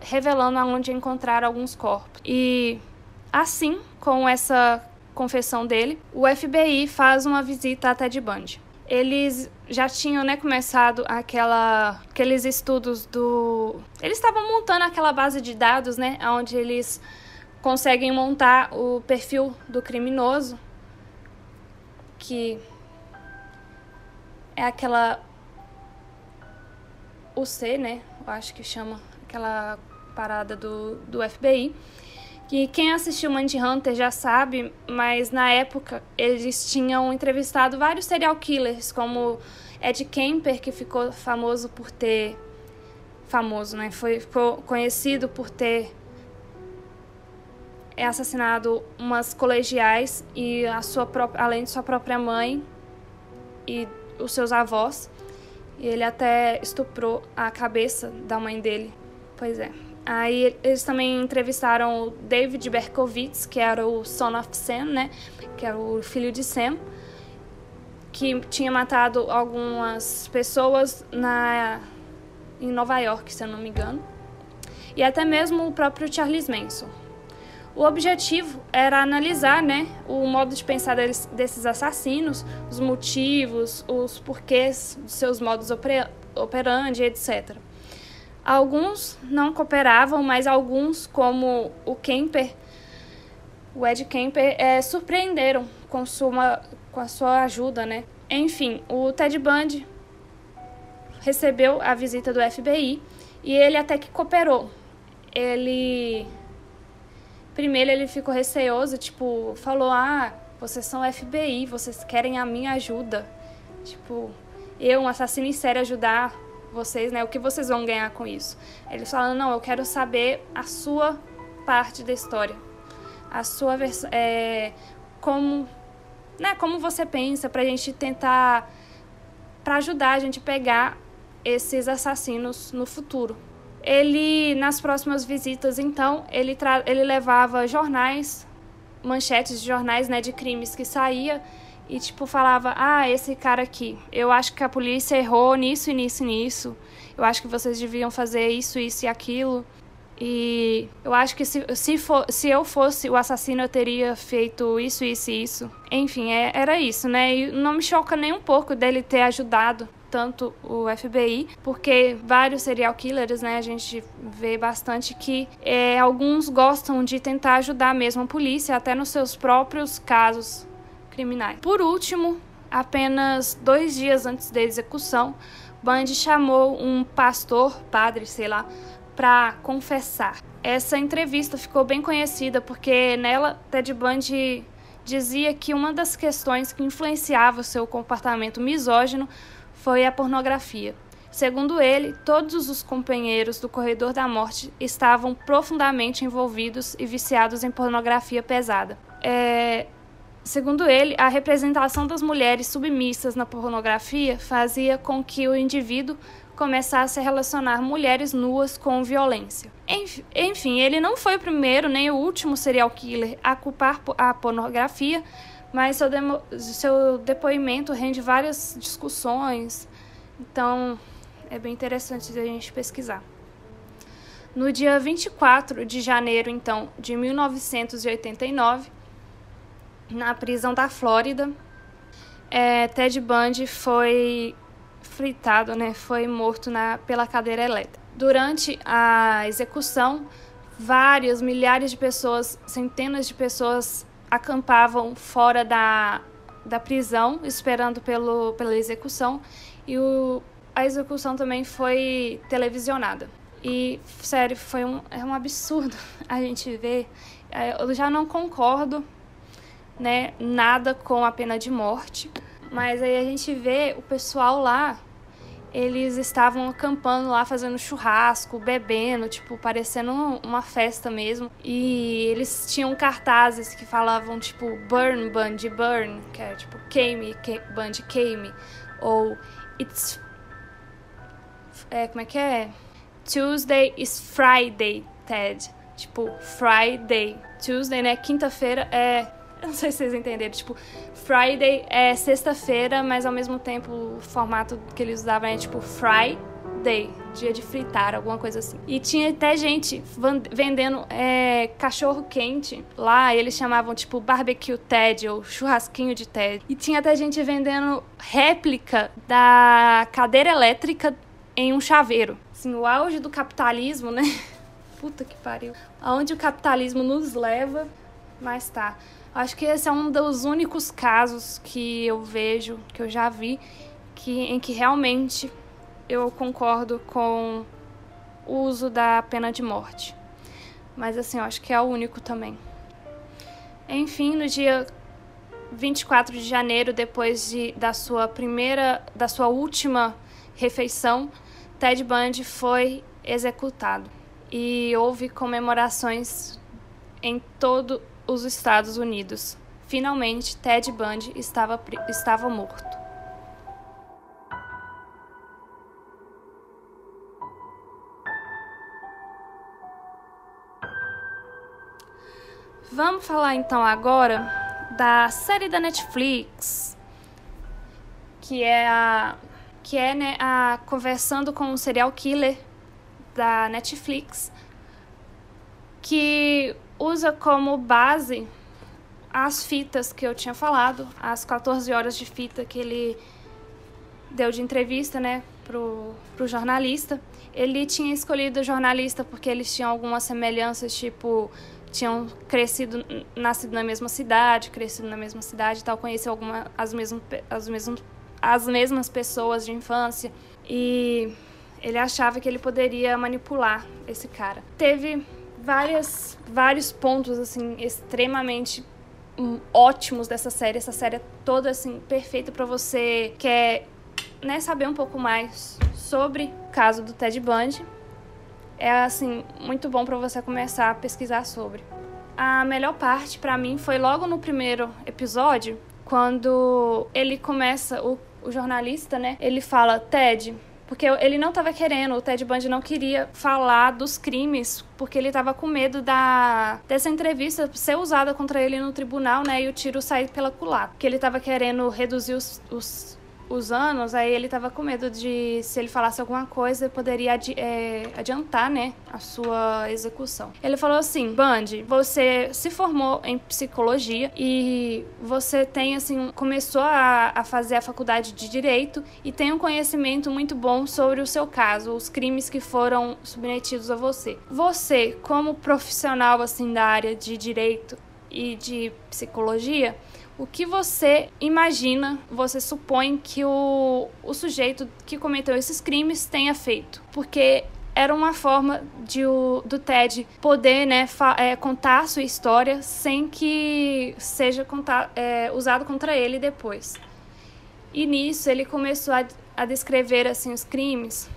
revelando aonde encontrar alguns corpos. E assim, com essa confissão dele, o FBI faz uma visita a Ted Bundy. Eles já tinham né, começado aquela, aqueles estudos do. Eles estavam montando aquela base de dados, né? Onde eles conseguem montar o perfil do criminoso, que é aquela o C, né? Eu acho que chama aquela parada do, do FBI. Que quem assistiu Hunter já sabe, mas na época eles tinham entrevistado vários serial killers, como Ed Kemper, que ficou famoso por ter. Famoso, né? Foi, ficou conhecido por ter assassinado umas colegiais e a sua própria, além de sua própria mãe e os seus avós. E ele até estuprou a cabeça da mãe dele. Pois é. Aí eles também entrevistaram o David Berkowitz, que era o son of Sam, né? Que era o filho de Sam, que tinha matado algumas pessoas na em Nova York, se eu não me engano. E até mesmo o próprio Charles Manson. O objetivo era analisar né, o modo de pensar deles, desses assassinos, os motivos, os porquês de seus modos operandi, etc. Alguns não cooperavam, mas alguns, como o Kemper, o Ed Kemper, é, surpreenderam com, sua, com a sua ajuda. Né? Enfim, o Ted Bundy recebeu a visita do FBI e ele até que cooperou. Ele Primeiro ele ficou receoso, tipo, falou: "Ah, vocês são FBI, vocês querem a minha ajuda". Tipo, eu, um assassino em série, ajudar vocês, né? O que vocês vão ganhar com isso? Eles falaram: "Não, eu quero saber a sua parte da história. A sua versão é como, né, como você pensa pra gente tentar para ajudar a gente a pegar esses assassinos no futuro. Ele, nas próximas visitas, então, ele, ele levava jornais, manchetes de jornais, né, de crimes que saía e, tipo, falava, ah, esse cara aqui, eu acho que a polícia errou nisso e nisso e nisso, eu acho que vocês deviam fazer isso, isso e aquilo. E eu acho que se, se, for, se eu fosse o assassino, eu teria feito isso, isso e isso. Enfim, é, era isso, né? E não me choca nem um pouco dele ter ajudado tanto o FBI, porque vários serial killers, né, a gente vê bastante que é, alguns gostam de tentar ajudar mesmo a polícia, até nos seus próprios casos criminais. Por último, apenas dois dias antes da execução, Bundy chamou um pastor, padre, sei lá, para confessar. Essa entrevista ficou bem conhecida porque nela Ted Bundy dizia que uma das questões que influenciava o seu comportamento misógino foi a pornografia. Segundo ele, todos os companheiros do corredor da morte estavam profundamente envolvidos e viciados em pornografia pesada. É, segundo ele, a representação das mulheres submissas na pornografia fazia com que o indivíduo começasse a relacionar mulheres nuas com violência. Enfim, ele não foi o primeiro nem o último serial killer a culpar a pornografia mas seu, demo, seu depoimento rende várias discussões, então é bem interessante a gente pesquisar. No dia 24 de janeiro, então, de 1989, na prisão da Flórida, é, Ted Bundy foi fritado, né, foi morto na, pela cadeira elétrica. Durante a execução, várias, milhares de pessoas, centenas de pessoas acampavam fora da, da prisão, esperando pelo, pela execução, e o, a execução também foi televisionada. E, sério, foi um, é um absurdo <laughs> a gente ver. É, eu já não concordo né, nada com a pena de morte, mas aí a gente vê o pessoal lá eles estavam acampando lá, fazendo churrasco, bebendo, tipo, parecendo uma festa mesmo. E eles tinham cartazes que falavam, tipo, Burn, Bundy, Burn, que é tipo, queime, que, Bundy, queime. Ou It's. É, como é que é? Tuesday is Friday, Ted. Tipo, Friday. Tuesday, né? Quinta-feira é Eu <laughs> não sei se vocês entenderam. Tipo, Friday é sexta-feira, mas ao mesmo tempo o formato que eles usavam é tipo Friday, dia de fritar, alguma coisa assim. E tinha até gente vendendo é, cachorro quente lá, eles chamavam tipo barbecue Ted ou churrasquinho de Ted. E tinha até gente vendendo réplica da cadeira elétrica em um chaveiro. Assim, o auge do capitalismo, né? <laughs> Puta que pariu. Aonde o capitalismo nos leva, mas tá. Acho que esse é um dos únicos casos que eu vejo, que eu já vi, que, em que realmente eu concordo com o uso da pena de morte. Mas assim, eu acho que é o único também. Enfim, no dia 24 de janeiro, depois de, da sua primeira, da sua última refeição, Ted Bundy foi executado. E houve comemorações em todo os Estados Unidos. Finalmente, Ted Bundy estava, estava morto. Vamos falar então agora da série da Netflix, que é a que é né, a conversando com um serial killer da Netflix, que usa como base as fitas que eu tinha falado, as 14 horas de fita que ele deu de entrevista, né, pro, pro jornalista. Ele tinha escolhido o jornalista porque eles tinham algumas semelhanças, tipo, tinham crescido, nascido na mesma cidade, crescido na mesma cidade e tal, conheceu alguma, as, mesmas, as, mesmas, as mesmas pessoas de infância. E ele achava que ele poderia manipular esse cara. Teve várias, vários pontos assim extremamente hum, ótimos dessa série. Essa série é toda assim perfeita para você quer né, saber um pouco mais sobre o caso do Ted Bundy. É assim muito bom para você começar a pesquisar sobre. A melhor parte para mim foi logo no primeiro episódio, quando ele começa o, o jornalista, né? Ele fala: "Ted, porque ele não estava querendo, o Ted Bundy não queria falar dos crimes, porque ele estava com medo da dessa entrevista ser usada contra ele no tribunal, né? E o tiro sair pela culatra. Porque ele estava querendo reduzir os, os os anos, aí ele tava com medo de, se ele falasse alguma coisa, poderia adi é, adiantar, né, a sua execução. Ele falou assim, Bundy, você se formou em psicologia e você tem, assim, começou a, a fazer a faculdade de Direito e tem um conhecimento muito bom sobre o seu caso, os crimes que foram submetidos a você. Você, como profissional, assim, da área de Direito e de Psicologia, o que você imagina, você supõe que o, o sujeito que cometeu esses crimes tenha feito? Porque era uma forma de o, do Ted poder né, é, contar a sua história sem que seja contar, é, usado contra ele depois. E nisso ele começou a, a descrever assim, os crimes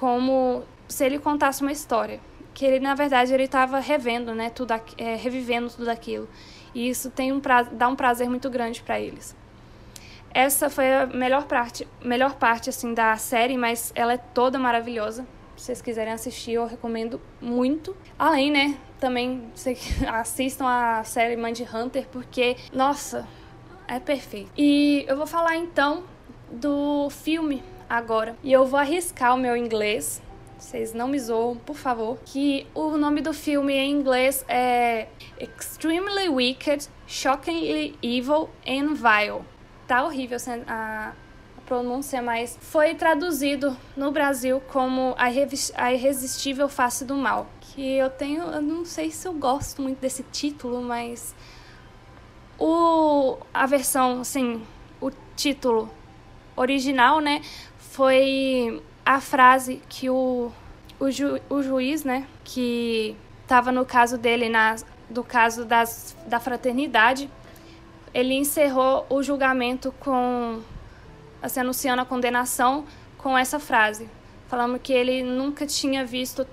como se ele contasse uma história. Que ele, na verdade, ele estava revendo, né, tudo, é, revivendo tudo aquilo. E isso tem um dá um prazer muito grande para eles. Essa foi a melhor parte, melhor parte assim da série, mas ela é toda maravilhosa. Se vocês quiserem assistir, eu recomendo muito. Além, né, também <laughs> assistam a série Mind Hunter porque, nossa, é perfeito. E eu vou falar então do filme agora. E eu vou arriscar o meu inglês, vocês não me zoam, por favor. Que o nome do filme em inglês é Extremely Wicked, Shockingly Evil and Vile. Tá horrível a, pronúncia, mas foi traduzido no Brasil como a, Irresistível Face do Mal. Que eu tenho, eu não sei se eu gosto muito desse título, mas o a versão, assim, o título original, né, foi a frase que o, o, ju, o juiz, né, que estava no caso dele, na, do caso das, da fraternidade, ele encerrou o julgamento com, assim, anunciando a condenação com essa frase, falando que ele nunca tinha visto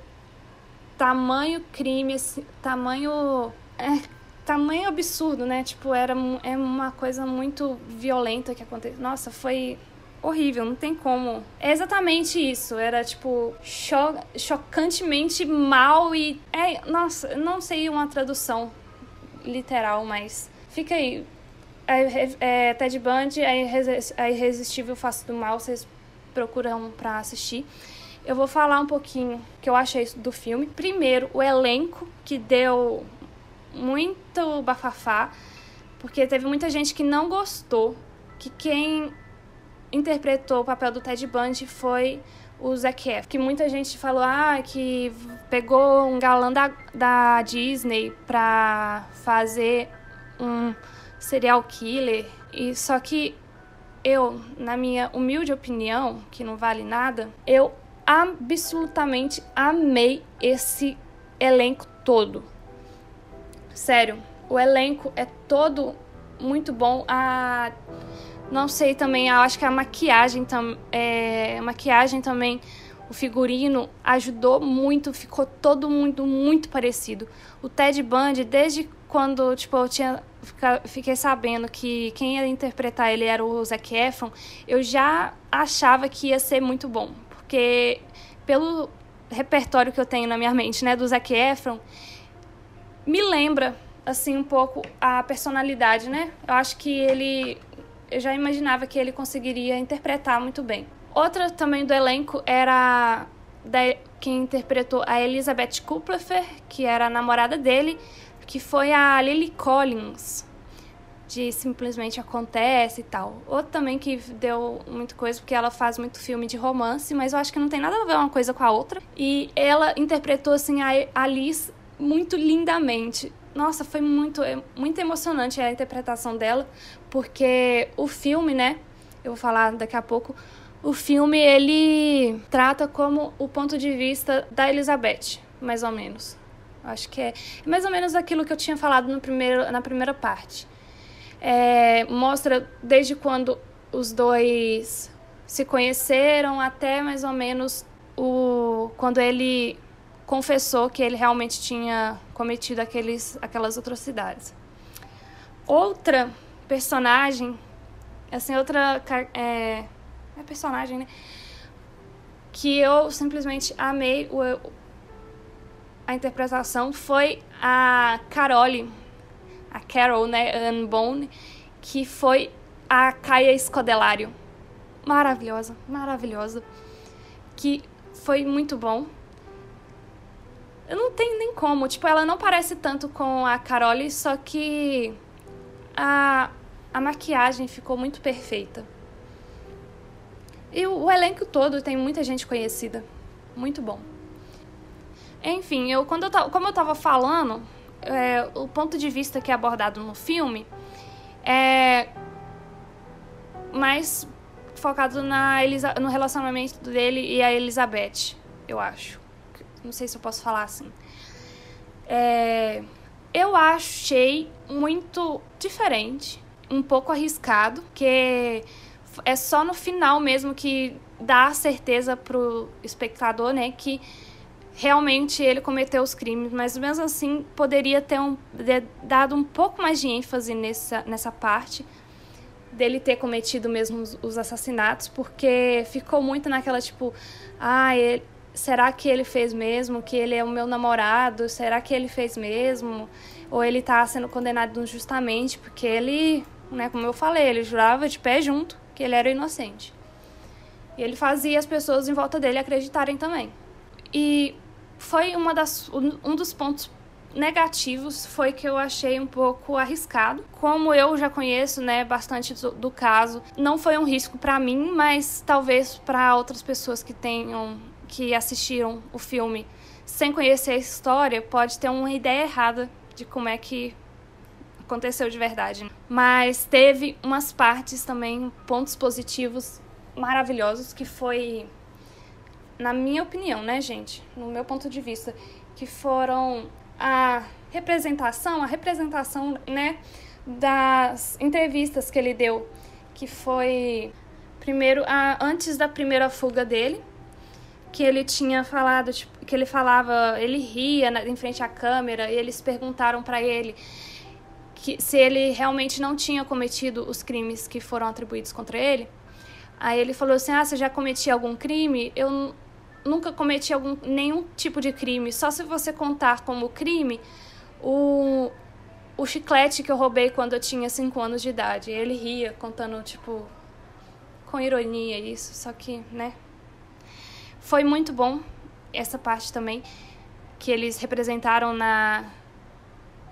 tamanho crime, assim, tamanho é, tamanho absurdo, né? Tipo, era é uma coisa muito violenta que aconteceu. Nossa, foi horrível, não tem como. É exatamente isso. Era tipo cho chocantemente mal e. É, nossa, não sei uma tradução literal, mas fica aí. É, é, Ted Bundy, a Irresistível Face do Mal, vocês procuram pra assistir. Eu vou falar um pouquinho que eu achei do filme. Primeiro, o elenco, que deu muito bafafá, porque teve muita gente que não gostou, que quem interpretou o papel do Ted Bundy foi o Zac Efron, que muita gente falou ah, que pegou um galã da, da Disney pra fazer um serial killer, e só que eu, na minha humilde opinião, que não vale nada, eu absolutamente amei esse elenco todo. Sério, o elenco é todo muito bom. A não sei também, eu acho que a maquiagem, é, maquiagem também, o figurino ajudou muito, ficou todo muito, muito parecido. O Ted Bundy, desde quando tipo, eu tinha, fiquei sabendo que quem ia interpretar ele era o Zac Efron, eu já achava que ia ser muito bom. Porque pelo repertório que eu tenho na minha mente, né, do Zac Efron, me lembra assim um pouco a personalidade, né? Eu acho que ele eu já imaginava que ele conseguiria interpretar muito bem. Outra também do elenco era da, quem interpretou a Elizabeth Kupfer, que era a namorada dele, que foi a Lily Collins, de Simplesmente Acontece e tal. Outra também que deu muita coisa, porque ela faz muito filme de romance, mas eu acho que não tem nada a ver uma coisa com a outra. E ela interpretou, assim, a Alice muito lindamente. Nossa, foi muito, muito emocionante a interpretação dela, porque o filme, né? Eu vou falar daqui a pouco. O filme ele trata como o ponto de vista da Elizabeth, mais ou menos. Acho que é mais ou menos aquilo que eu tinha falado no primeiro, na primeira parte. É, mostra desde quando os dois se conheceram até mais ou menos o quando ele confessou que ele realmente tinha cometido aqueles, aquelas atrocidades. Outra personagem, assim, outra é, é personagem, né? Que eu simplesmente amei o, a interpretação foi a Carole, a Carol, né, Anne Bone, que foi a Caia Scodelário. Maravilhosa, maravilhosa. Que foi muito bom. Eu não tenho nem como. Tipo, ela não parece tanto com a Carole, só que a, a maquiagem ficou muito perfeita. E o, o elenco todo tem muita gente conhecida. Muito bom. Enfim, eu, quando eu, como eu estava falando, é, o ponto de vista que é abordado no filme é mais focado na Elisa, no relacionamento dele e a Elizabeth, eu acho. Não sei se eu posso falar assim. É, eu achei muito diferente, um pouco arriscado, que é só no final mesmo que dá a certeza pro espectador, né, que realmente ele cometeu os crimes, mas mesmo assim poderia ter um, dado um pouco mais de ênfase nessa, nessa parte dele ter cometido mesmo os, os assassinatos, porque ficou muito naquela tipo, ah, ele, será que ele fez mesmo? Que ele é o meu namorado? Será que ele fez mesmo? Ou ele está sendo condenado injustamente? Porque ele, né, como eu falei, ele jurava de pé junto que ele era inocente. E ele fazia as pessoas em volta dele acreditarem também. E foi uma das, um dos pontos negativos foi que eu achei um pouco arriscado. Como eu já conheço, né, bastante do, do caso, não foi um risco para mim, mas talvez para outras pessoas que tenham que assistiram o filme sem conhecer a história, pode ter uma ideia errada de como é que aconteceu de verdade. Mas teve umas partes também, pontos positivos maravilhosos que foi na minha opinião, né, gente, no meu ponto de vista, que foram a representação, a representação, né, das entrevistas que ele deu, que foi primeiro a, antes da primeira fuga dele, que ele tinha falado, tipo, que ele falava, ele ria na, em frente à câmera e eles perguntaram para ele que se ele realmente não tinha cometido os crimes que foram atribuídos contra ele. Aí ele falou assim: "Ah, você já cometia algum crime? Eu nunca cometi algum, nenhum tipo de crime. Só se você contar como crime o, o chiclete que eu roubei quando eu tinha 5 anos de idade. Ele ria, contando, tipo, com ironia isso, só que, né? Foi muito bom essa parte também que eles representaram na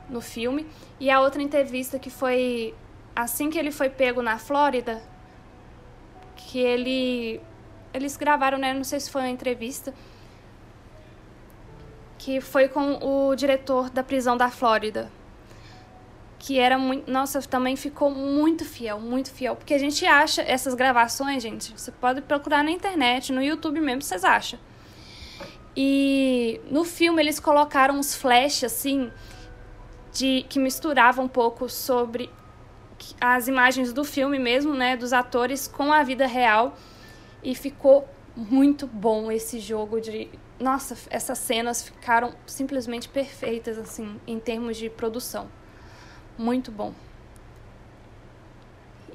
no filme. E a outra entrevista que foi assim que ele foi pego na Flórida, que ele eles gravaram, né, não sei se foi uma entrevista, que foi com o diretor da prisão da Flórida, que era muito, nossa, também ficou muito fiel, muito fiel, porque a gente acha essas gravações, gente, você pode procurar na internet, no YouTube mesmo, vocês acham. E no filme eles colocaram uns flashes assim de que misturavam um pouco sobre as imagens do filme mesmo, né, dos atores com a vida real e ficou muito bom esse jogo de nossa, essas cenas ficaram simplesmente perfeitas assim em termos de produção. Muito bom.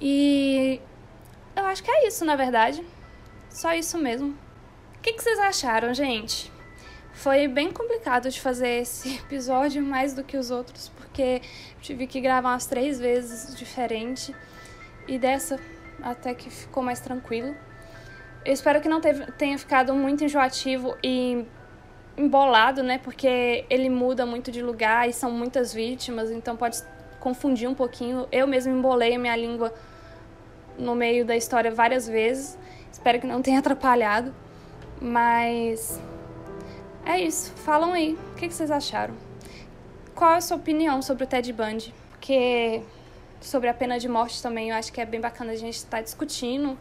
E eu acho que é isso, na verdade. Só isso mesmo. O que, que vocês acharam, gente? Foi bem complicado de fazer esse <laughs> episódio mais do que os outros, porque tive que gravar umas três vezes diferente e dessa até que ficou mais tranquilo. Eu espero que não tenha ficado muito enjoativo e embolado, né? Porque ele muda muito de lugar e são muitas vítimas, então pode confundir um pouquinho. Eu mesmo embolei minha língua no meio da história várias vezes. Espero que não tenha <laughs> atrapalhado. Mas é isso. Falam aí. O que vocês acharam? Qual é a sua opinião sobre o Ted Bundy? Porque sobre a pena de morte também eu acho que é bem bacana a gente estar tá discutindo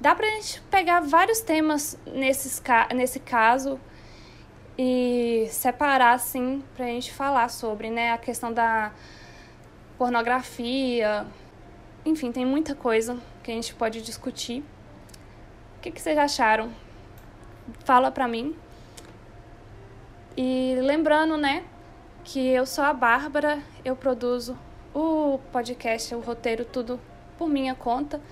Dá pra gente pegar vários temas nesses, nesse caso e separar, assim, pra gente falar sobre, né? A questão da pornografia. Enfim, tem muita coisa que a gente pode discutir. O que, que vocês acharam? Fala pra mim. E lembrando, né, que eu sou a Bárbara, eu produzo o podcast, o roteiro, tudo por minha conta.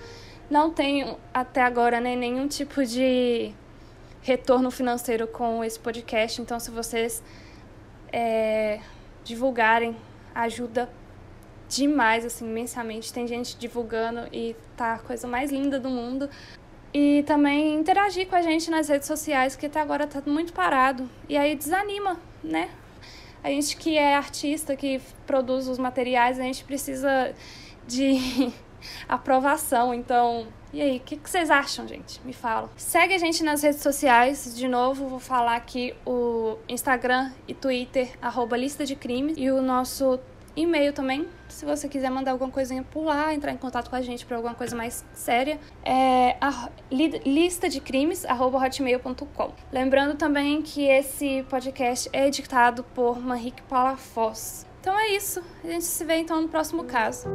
Não tenho até agora né, nenhum tipo de retorno financeiro com esse podcast, então se vocês é, divulgarem, ajuda demais, assim, imensamente. Tem gente divulgando e tá a coisa mais linda do mundo. E também interagir com a gente nas redes sociais, que até agora tá muito parado. E aí desanima, né? A gente que é artista, que produz os materiais, a gente precisa de <laughs> aprovação. Então, e aí, o que, que, vocês acham, gente? Me falam. Segue a gente nas redes sociais. De novo, vou falar aqui o Instagram e Twitter, arroba lista de crimes. E o nosso e-mail também, se você quiser mandar alguma coisinha por lá, entrar em contato com a gente para alguma coisa mais séria, é a, lista de crimes hotmail.com. Lembrando também que esse podcast é editado por Manrique Palafoss. Então é isso. A gente se vê então no próximo caso.